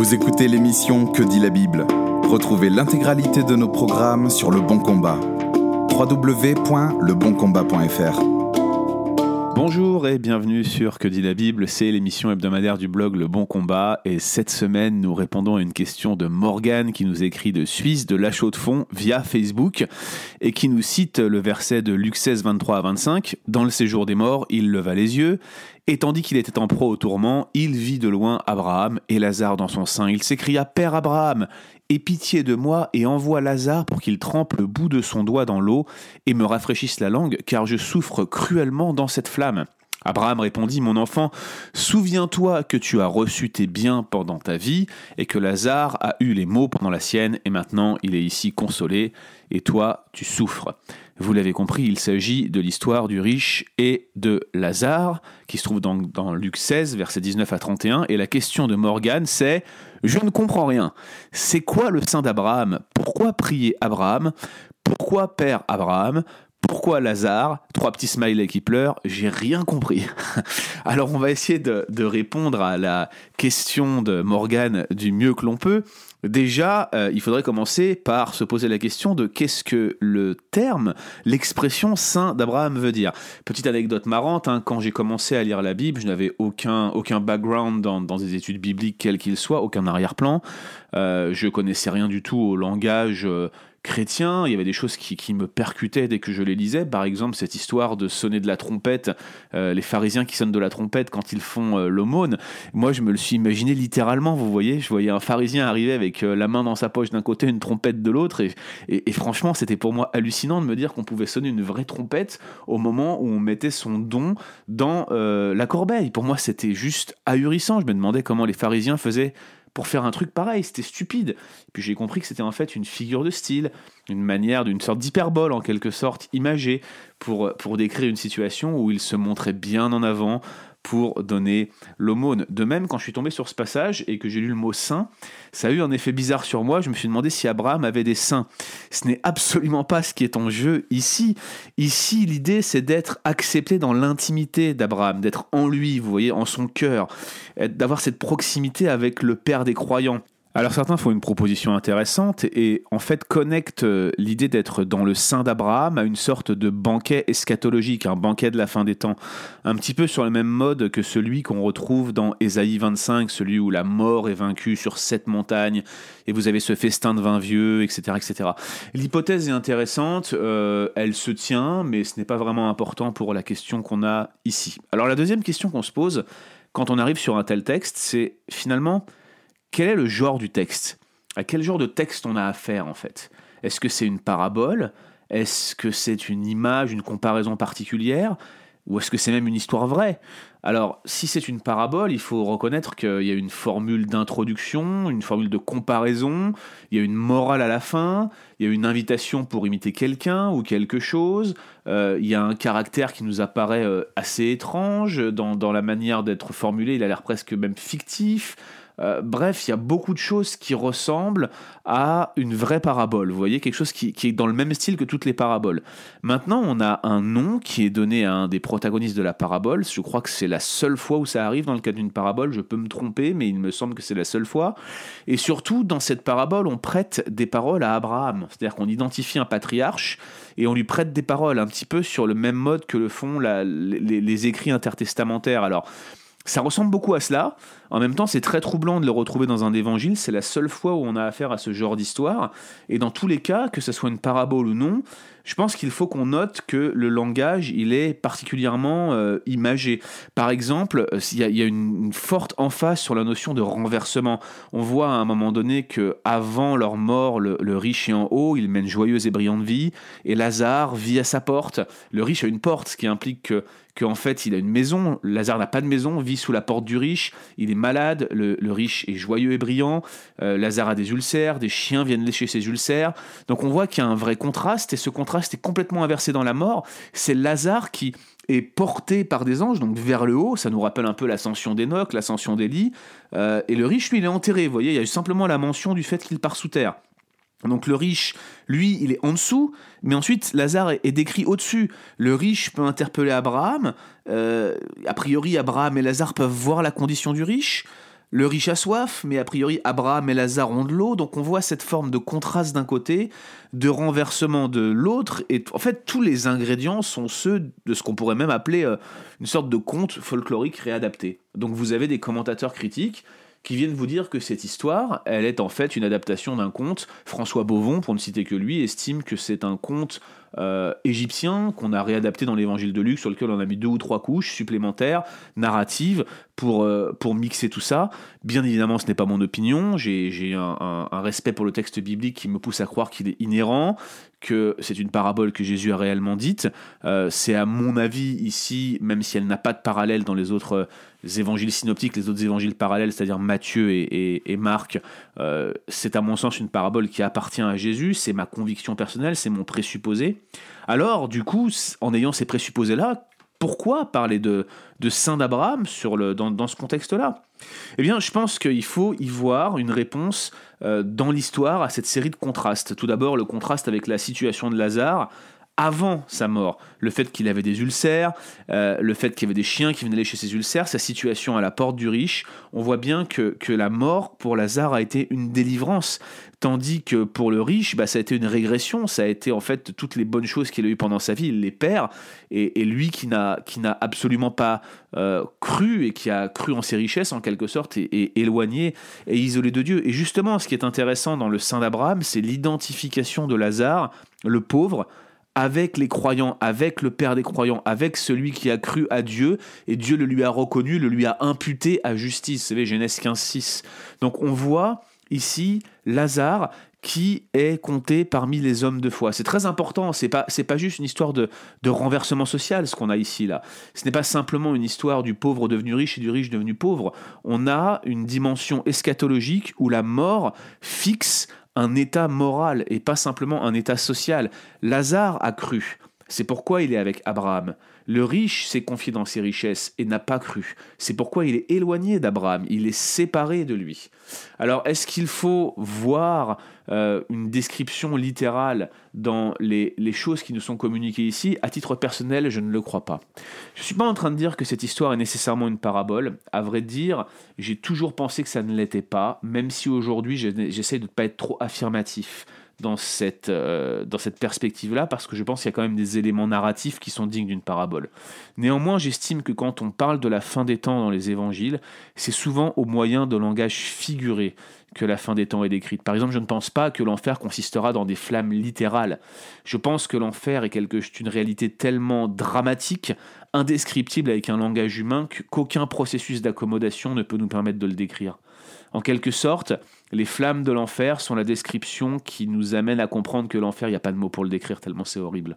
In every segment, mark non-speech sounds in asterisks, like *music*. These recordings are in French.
Vous écoutez l'émission Que dit la Bible? Retrouvez l'intégralité de nos programmes sur Le Bon Combat. www.leboncombat.fr Bonjour et bienvenue sur Que dit la Bible, c'est l'émission hebdomadaire du blog Le Bon Combat. Et cette semaine nous répondons à une question de Morgane qui nous écrit de Suisse de La de Fonds via Facebook et qui nous cite le verset de Luc 16 23 à 25 Dans le séjour des morts, il leva les yeux et tandis qu'il était en proie au tourment, il vit de loin Abraham et Lazare dans son sein. Il s'écria Père Abraham, aie pitié de moi et envoie Lazare pour qu'il trempe le bout de son doigt dans l'eau et me rafraîchisse la langue, car je souffre cruellement dans cette flamme. Abraham répondit, Mon enfant, souviens-toi que tu as reçu tes biens pendant ta vie, et que Lazare a eu les maux pendant la sienne, et maintenant il est ici consolé, et toi tu souffres. Vous l'avez compris, il s'agit de l'histoire du riche et de Lazare, qui se trouve dans, dans Luc 16, versets 19 à 31, et la question de Morgane, c'est Je ne comprends rien. C'est quoi le sein d'Abraham? Pourquoi prier Abraham? Pourquoi Père Abraham? Pourquoi Lazare? Trois petits smileys qui pleurent, j'ai rien compris. *laughs* Alors on va essayer de, répondre à la question de Morgane du mieux que l'on peut. Déjà, euh, il faudrait commencer par se poser la question de qu'est-ce que le terme, l'expression saint d'Abraham veut dire. Petite anecdote marrante, hein, quand j'ai commencé à lire la Bible, je n'avais aucun, aucun background dans, des études bibliques, quels qu'ils soient, aucun arrière-plan. Euh, je connaissais rien du tout au langage. Euh, il y avait des choses qui, qui, me percutaient dès que je les lisais. Par exemple, cette histoire de sonner de la trompette, euh, les pharisiens qui sonnent de la trompette quand ils font euh, l'aumône. Moi, je me le suis imaginé littéralement, vous voyez. Je voyais un pharisien arriver avec euh, la main dans sa poche d'un côté, une trompette de l'autre. Et, et, et, franchement, c'était pour moi hallucinant de me dire qu'on pouvait sonner une vraie trompette au moment où on mettait son don dans la corbeille. Pour moi, c'était juste ahurissant. Je me demandais comment les pharisiens faisaient pour faire un truc pareil, c'était stupide. Et puis j'ai compris que c'était en fait une figure de style, une manière d'une sorte d'hyperbole en quelque sorte, imagée, pour, pour décrire une situation où il se montrait bien en avant, pour donner l'aumône. De même, quand je suis tombé sur ce passage et que j'ai lu le mot saint, ça a eu un effet bizarre sur moi. Je me suis demandé si Abraham avait des saints. Ce n'est absolument pas ce qui est en jeu ici. Ici, l'idée, c'est d'être accepté dans l'intimité d'Abraham, d'être en lui, vous voyez, en son cœur, d'avoir cette proximité avec le Père des croyants. Alors certains font une proposition intéressante et en fait connectent l'idée d'être dans le sein d'Abraham à une sorte de banquet eschatologique, un banquet de la fin des temps, un petit peu sur le même mode que celui qu'on retrouve dans Ésaïe 25, celui où la mort est vaincue sur sept montagnes et vous avez ce festin de vin vieux, etc. etc. L'hypothèse est intéressante, euh, elle se tient, mais ce n'est pas vraiment important pour la question qu'on a ici. Alors la deuxième question qu'on se pose quand on arrive sur un tel texte, c'est finalement quel est le genre du texte? À quel genre de texte on a affaire en fait? Est-ce que c'est une parabole? Est-ce que c'est une image, une comparaison particulière? Ou est-ce que c'est même une histoire vraie? Alors, si c'est une parabole, il faut reconnaître qu'il y a une formule d'introduction, une formule de comparaison, il y a une morale à la fin, il y a une invitation pour imiter quelqu'un ou quelque chose, euh, il y a un caractère qui nous apparaît euh, assez étrange dans, dans la manière d'être formulé, il a l'air presque même fictif. Euh, bref, il y a beaucoup de choses qui ressemblent à une vraie parabole. Vous voyez, quelque chose qui, est dans le même style que toutes les paraboles. Maintenant, on a un nom qui est donné à un des protagonistes de la parabole. Je crois que c'est la seule fois où ça arrive dans le cadre d'une parabole. Je peux me tromper, mais il me semble que c'est la seule fois. Et surtout, dans cette parabole, on prête des paroles à Abraham. C'est-à-dire qu'on identifie un patriarche et on lui prête des paroles un petit peu sur le même mode que le font les, les écrits intertestamentaires. Alors, ça ressemble beaucoup à cela. En même temps, c'est très troublant de le retrouver dans un évangile. C'est la seule fois où on a affaire à ce genre d'histoire. Et dans tous les cas, que ce soit une parabole ou non, je pense qu'il faut qu'on note que le langage, il est particulièrement euh, imagé. Par exemple, il y, a, il y a une, une, forte emphase sur la notion de renversement. On voit à un moment donné que avant leur mort, le, le riche est en haut, il mène joyeuse et brillante vie, et Lazare vit à sa porte. Le riche a une porte, ce qui implique que qu'en fait il a une maison, Lazare n'a pas de maison, vit sous la porte du riche, il est malade, le, riche est joyeux et brillant, euh, Lazare a des ulcères, des chiens viennent lécher ses ulcères, donc on voit qu'il y a un vrai contraste, et ce contraste est complètement inversé dans la mort, c'est Lazare qui est porté par des anges, donc vers le haut, ça nous rappelle un peu l'ascension d'Enoch, l'ascension d'Élie, euh, et le riche, lui, il est enterré, vous voyez, il y a simplement la mention du fait qu'il part sous terre. Donc le riche, lui, il est en dessous, mais ensuite Lazare est, décrit au-dessus. Le riche peut interpeller Abraham. Euh, a priori, Abraham et Lazare peuvent voir la condition du riche. le riche a soif, mais a priori Abraham et Lazare ont de l'eau, donc on voit cette forme de contraste d'un côté, de renversement de l'autre, et en fait tous les ingrédients sont ceux de ce qu'on pourrait même appeler euh, une sorte de conte folklorique réadapté. Donc vous avez des commentateurs critiques qui viennent vous dire que cette histoire, elle est en fait une adaptation d'un conte. François Beauvon, pour ne citer que lui, estime que c'est un conte euh, égyptien qu'on a réadapté dans l'évangile de Luc, sur lequel on a mis deux ou trois couches supplémentaires, narratives, pour, euh, pour mixer tout ça. Bien évidemment, ce n'est pas mon opinion, j'ai un, un, respect pour le texte biblique qui me pousse à croire qu'il est inhérent, que c'est une parabole que Jésus a réellement dite. Euh, c'est à mon avis ici, même si elle n'a pas de parallèle dans les autres évangiles synoptiques, les autres évangiles parallèles, c'est-à-dire Matthieu et, et, Marc, c'est à mon sens une parabole qui appartient à Jésus, c'est ma conviction personnelle, c'est mon présupposé. Alors, du coup, en ayant ces présupposés-là, pourquoi parler de, Saint d'Abraham dans, dans ce contexte-là? Eh bien, je pense qu'il faut y voir une réponse euh, dans l'histoire à cette série de contrastes. Tout d'abord, le contraste avec la situation de Lazare, avant sa mort. Le fait qu'il avait des ulcères, euh, le fait qu'il y avait des chiens qui venaient lécher ses ulcères, sa situation à la porte du riche, on voit bien que, que la mort pour Lazare a été une délivrance. Tandis que pour le riche, bah, ça a été une régression, ça a été en fait toutes les bonnes choses qu'il a eues pendant sa vie, il les perd, et, lui qui n'a, absolument pas euh, cru et qui a cru en ses richesses en quelque sorte, est, éloigné et isolé de Dieu. Et justement, ce qui est intéressant dans le Saint d'Abraham, c'est l'identification de Lazare, le pauvre, avec les croyants, avec le Père des croyants, avec celui qui a cru à Dieu, et Dieu le lui a reconnu, le lui a imputé à justice. Vous savez, Genèse 15, 6. Donc on voit ici Lazare qui est compté parmi les hommes de foi. C'est très important, c'est pas, pas juste une histoire de, de renversement social ce qu'on a ici là. Ce n'est pas simplement une histoire du pauvre devenu riche et du riche devenu pauvre. On a une dimension eschatologique où la mort fixe un état moral et pas simplement un état social. Lazare a cru. C'est pourquoi il est avec Abraham. Le riche s'est confié dans ses richesses et n'a pas cru. C'est pourquoi il est éloigné d'Abraham, il est séparé de lui. Alors est-ce qu'il faut voir euh, une description littérale dans les, choses qui nous sont communiquées ici? À titre personnel, je ne le crois pas. Je ne suis pas en train de dire que cette histoire est nécessairement une parabole. À vrai dire, j'ai toujours pensé que ça ne l'était pas, même si aujourd'hui j'essaie de ne pas être trop affirmatif dans cette, euh, cette perspective-là, parce que je pense qu'il y a quand même des éléments narratifs qui sont dignes d'une parabole. Néanmoins, j'estime que quand on parle de la fin des temps dans les évangiles, c'est souvent au moyen de langage figuré que la fin des temps est décrite. Par exemple, je ne pense pas que l'enfer consistera dans des flammes littérales. Je pense que l'enfer est quelque, une réalité tellement dramatique, indescriptible avec un langage humain, qu'aucun processus d'accommodation ne peut nous permettre de le décrire. En quelque sorte, les flammes de l'enfer sont la description qui nous amène à comprendre que l'enfer, il n'y a pas de mot pour le décrire tellement c'est horrible.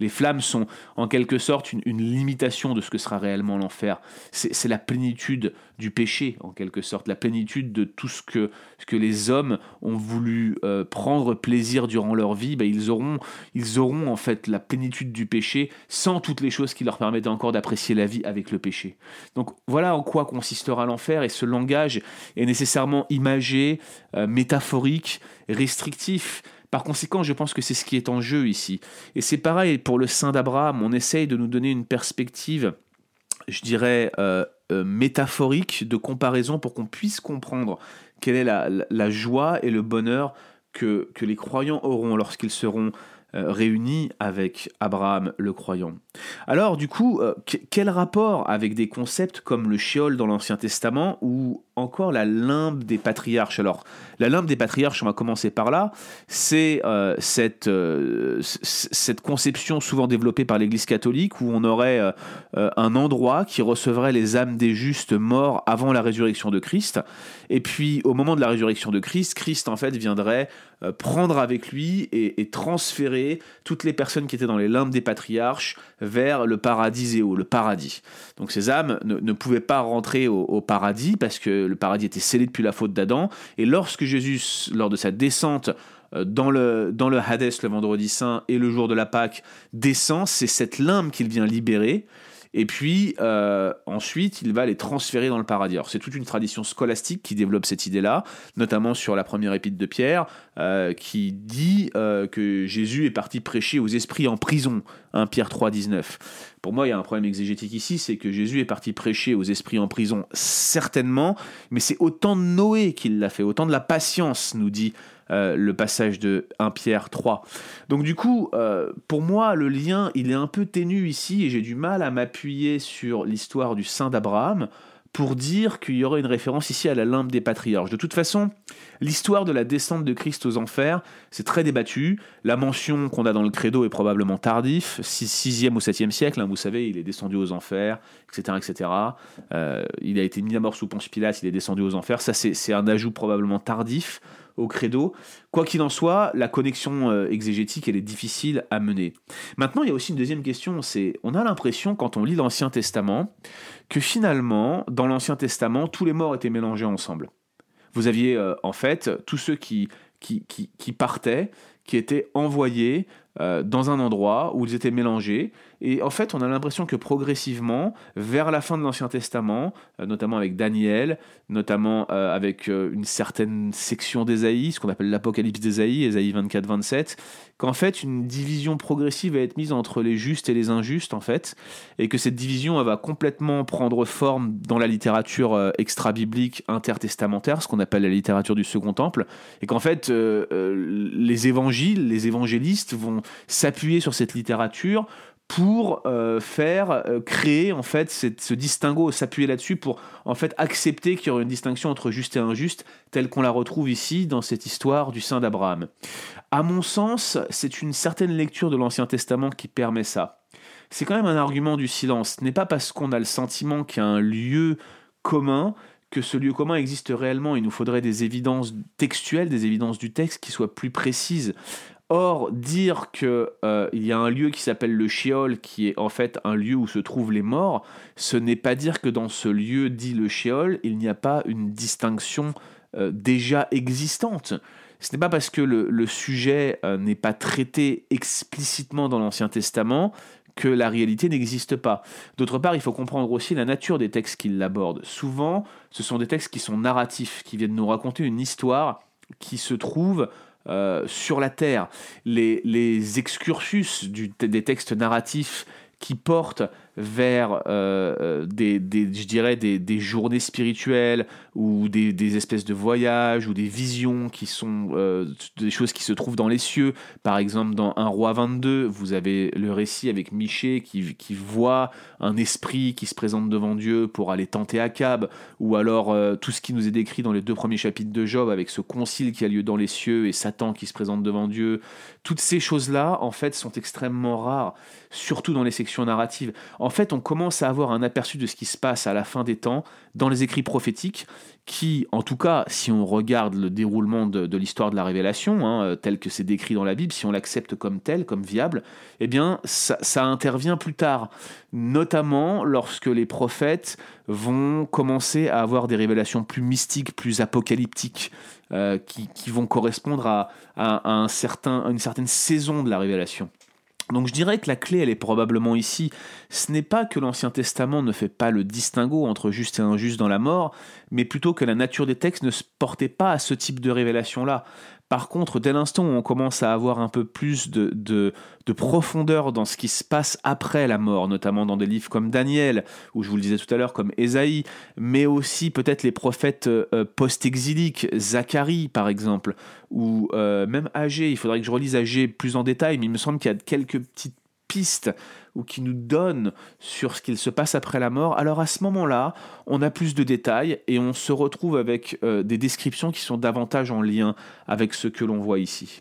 Les flammes sont en quelque sorte une, limitation de ce que sera réellement l'enfer. C'est la plénitude du péché, en quelque sorte, la plénitude de tout ce que, les hommes ont voulu euh, prendre plaisir durant leur vie. Ben, ils, auront, ils auront en fait la plénitude du péché sans toutes les choses qui leur permettent encore d'apprécier la vie avec le péché. Donc voilà en quoi consistera l'enfer et ce langage est nécessairement imagé euh, métaphorique, restrictif. Par conséquent, je pense que c'est ce qui est en jeu ici. Et c'est pareil pour le Saint d'Abraham, on essaye de nous donner une perspective, je dirais, euh, euh, métaphorique de comparaison pour qu'on puisse comprendre quelle est la, joie et le bonheur que, que les croyants auront lorsqu'ils seront réunis avec Abraham le croyant. Alors du coup, quel rapport avec des concepts comme le Sheol dans l'Ancien Testament ou encore la limbe des patriarches? Alors, la limbe des patriarches, on va commencer par là, c'est euh, cette, euh, cette conception souvent développée par l'Église catholique où on aurait euh, un endroit qui recevrait les âmes des justes morts avant la résurrection de Christ. Et puis, au moment de la résurrection de Christ, Christ, en fait, viendrait prendre avec lui et, transférer toutes les personnes qui étaient dans les limbes des patriarches vers le paradiseo, le paradis. Donc, ces âmes ne, pouvaient pas rentrer au paradis parce que le paradis était scellé depuis la faute d'Adam. Et lorsque Jésus, lors de sa descente euh, dans le, dans le Hadès le vendredi saint et le jour de la Pâque, descend, c'est cette limbe qu'il vient libérer. Et puis euh, ensuite il va les transférer dans le paradis. Alors c'est toute une tradition scolastique qui développe cette idée-là, notamment sur la première épître de Pierre, euh, qui dit euh, que Jésus est parti prêcher aux esprits en prison, 1 Pierre 3, 19. Pour moi, il y a un problème exégétique ici, c'est que Jésus est parti prêcher aux esprits en prison, certainement, mais c'est autant de Noé qu'il l'a fait, autant de la patience, nous dit euh, le passage de 1 Pierre 3. Donc du coup, euh, pour moi, le lien, il est un peu ténu ici, et j'ai du mal à m'appuyer sur l'histoire du saint d'Abraham pour dire qu'il y aurait une référence ici à la limpe des patriarches. De toute façon, l'histoire de la descente de Christ aux enfers, c'est très débattu. La mention qu'on a dans le credo est probablement tardif, 6e ou 7e siècle, hein, vous savez, il est descendu aux enfers, etc. etc. Euh, il a été mis à mort sous Ponce Pilate, il est descendu aux enfers. Ça, c'est un ajout probablement tardif au credo. Quoi qu'il en soit, la connexion euh, exégétique, elle est difficile à mener. Maintenant, il y a aussi une deuxième question, c'est on a l'impression, quand on lit l'Ancien Testament, que finalement, dans l'Ancien Testament, tous les morts étaient mélangés ensemble. Vous aviez euh, en fait tous ceux qui, qui, qui, partaient, qui étaient envoyés euh, dans un endroit où ils étaient mélangés, et en fait, on a l'impression que progressivement, vers la fin de l'Ancien Testament, euh, notamment avec Daniel, notamment euh, avec une certaine section d'Ésaïe, ce qu'on appelle l'Apocalypse d'Ésaïe, Ésaïe 24-27, qu'en fait, une division progressive va être mise entre les justes et les injustes, en fait, et que cette division va complètement prendre forme dans la littérature extra-biblique intertestamentaire, ce qu'on appelle la littérature du Second Temple, et qu'en fait, les évangiles, les évangélistes vont s'appuyer sur cette littérature pour euh, faire euh, créer en fait ce distinguo, s'appuyer là-dessus pour en fait accepter qu'il y aurait une distinction entre juste et injuste telle qu'on la retrouve ici dans cette histoire du saint d'Abraham. À mon sens, c'est une certaine lecture de l'Ancien Testament qui permet ça. C'est quand même un argument du silence. Ce n'est pas parce qu'on a le sentiment qu'il y a un lieu commun que ce lieu commun existe réellement. Il nous faudrait des évidences textuelles, des évidences du texte qui soient plus précises. Or, dire qu'il euh, y a un lieu qui s'appelle le Sheol, qui est en fait un lieu où se trouvent les morts, ce n'est pas dire que dans ce lieu dit le Sheol, il n'y a pas une distinction euh, déjà existante. Ce n'est pas parce que le, sujet euh, n'est pas traité explicitement dans l'Ancien Testament que la réalité n'existe pas. D'autre part, il faut comprendre aussi la nature des textes qui l'abordent. Souvent, ce sont des textes qui sont narratifs, qui viennent nous raconter une histoire qui se trouve euh, sur la Terre. Les, les excursus des textes narratifs qui portent vers euh, euh, des, je dirais des, des, journées spirituelles ou des, des, espèces de voyages ou des visions qui sont euh, des choses qui se trouvent dans les cieux. Par exemple, dans Un roi 22, vous avez le récit avec Miché qui, qui voit un esprit qui se présente devant Dieu pour aller tenter Akab, ou alors tout ce qui nous est décrit dans les deux premiers chapitres de Job avec ce concile qui a lieu dans les cieux et Satan qui se présente devant Dieu. Toutes ces choses-là, en fait, sont extrêmement rares, surtout dans les sections narratives en fait, on commence à avoir un aperçu de ce qui se passe à la fin des temps dans les écrits prophétiques, qui, en tout cas, si on regarde le déroulement de, l'histoire de la révélation, hein, euh, tel que c'est décrit dans la Bible, si on l'accepte comme tel, comme viable, eh bien, ça, intervient plus tard, notamment lorsque les prophètes vont commencer à avoir des révélations plus mystiques, plus apocalyptiques, euh, qui, vont correspondre à, une certaine saison de la révélation. Donc je dirais que la clé, elle est probablement ici. Ce n'est pas que l'Ancien Testament ne fait pas le distinguo entre juste et injuste dans la mort, mais plutôt que la nature des textes ne se portait pas à ce type de révélation-là. Par contre, dès l'instant où on commence à avoir un peu plus de, de, profondeur dans ce qui se passe après la mort, notamment dans des livres comme Daniel, ou je vous le disais tout à l'heure, comme Ésaïe, mais aussi peut-être les prophètes euh, post-exiliques, Zacharie par exemple, ou euh, même Agé, il faudrait que je relise Agé plus en détail, mais il me semble qu'il y a quelques petites pistes ou qui nous donne sur ce qu'il se passe après la mort, alors à ce moment-là, on a plus de détails et on se retrouve avec euh, des descriptions qui sont davantage en lien avec ce que l'on voit ici.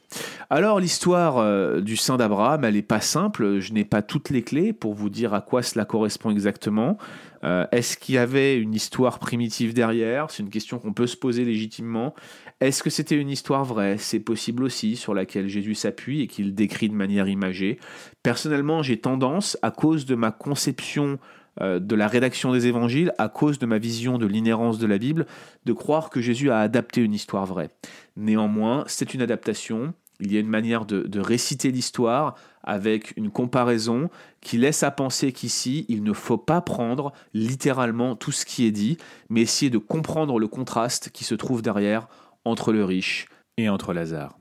Alors l'histoire euh, du saint d'Abraham, elle n'est pas simple, je n'ai pas toutes les clés pour vous dire à quoi cela correspond exactement. Euh, est-ce qu'il y avait une histoire primitive derrière? C'est une question qu'on peut se poser légitimement. Est-ce que c'était une histoire vraie? C'est possible aussi, sur laquelle Jésus s'appuie et qu'il décrit de manière imagée. Personnellement, j'ai tendance, à cause de ma conception euh, de la rédaction des évangiles, à cause de ma vision de l'inhérence de la Bible, de croire que Jésus a adapté une histoire vraie. Néanmoins, c'est une adaptation, il y a une manière de, de réciter l'histoire avec une comparaison qui laisse à penser qu'ici, il ne faut pas prendre littéralement tout ce qui est dit, mais essayer de comprendre le contraste qui se trouve derrière entre le riche et entre Lazare.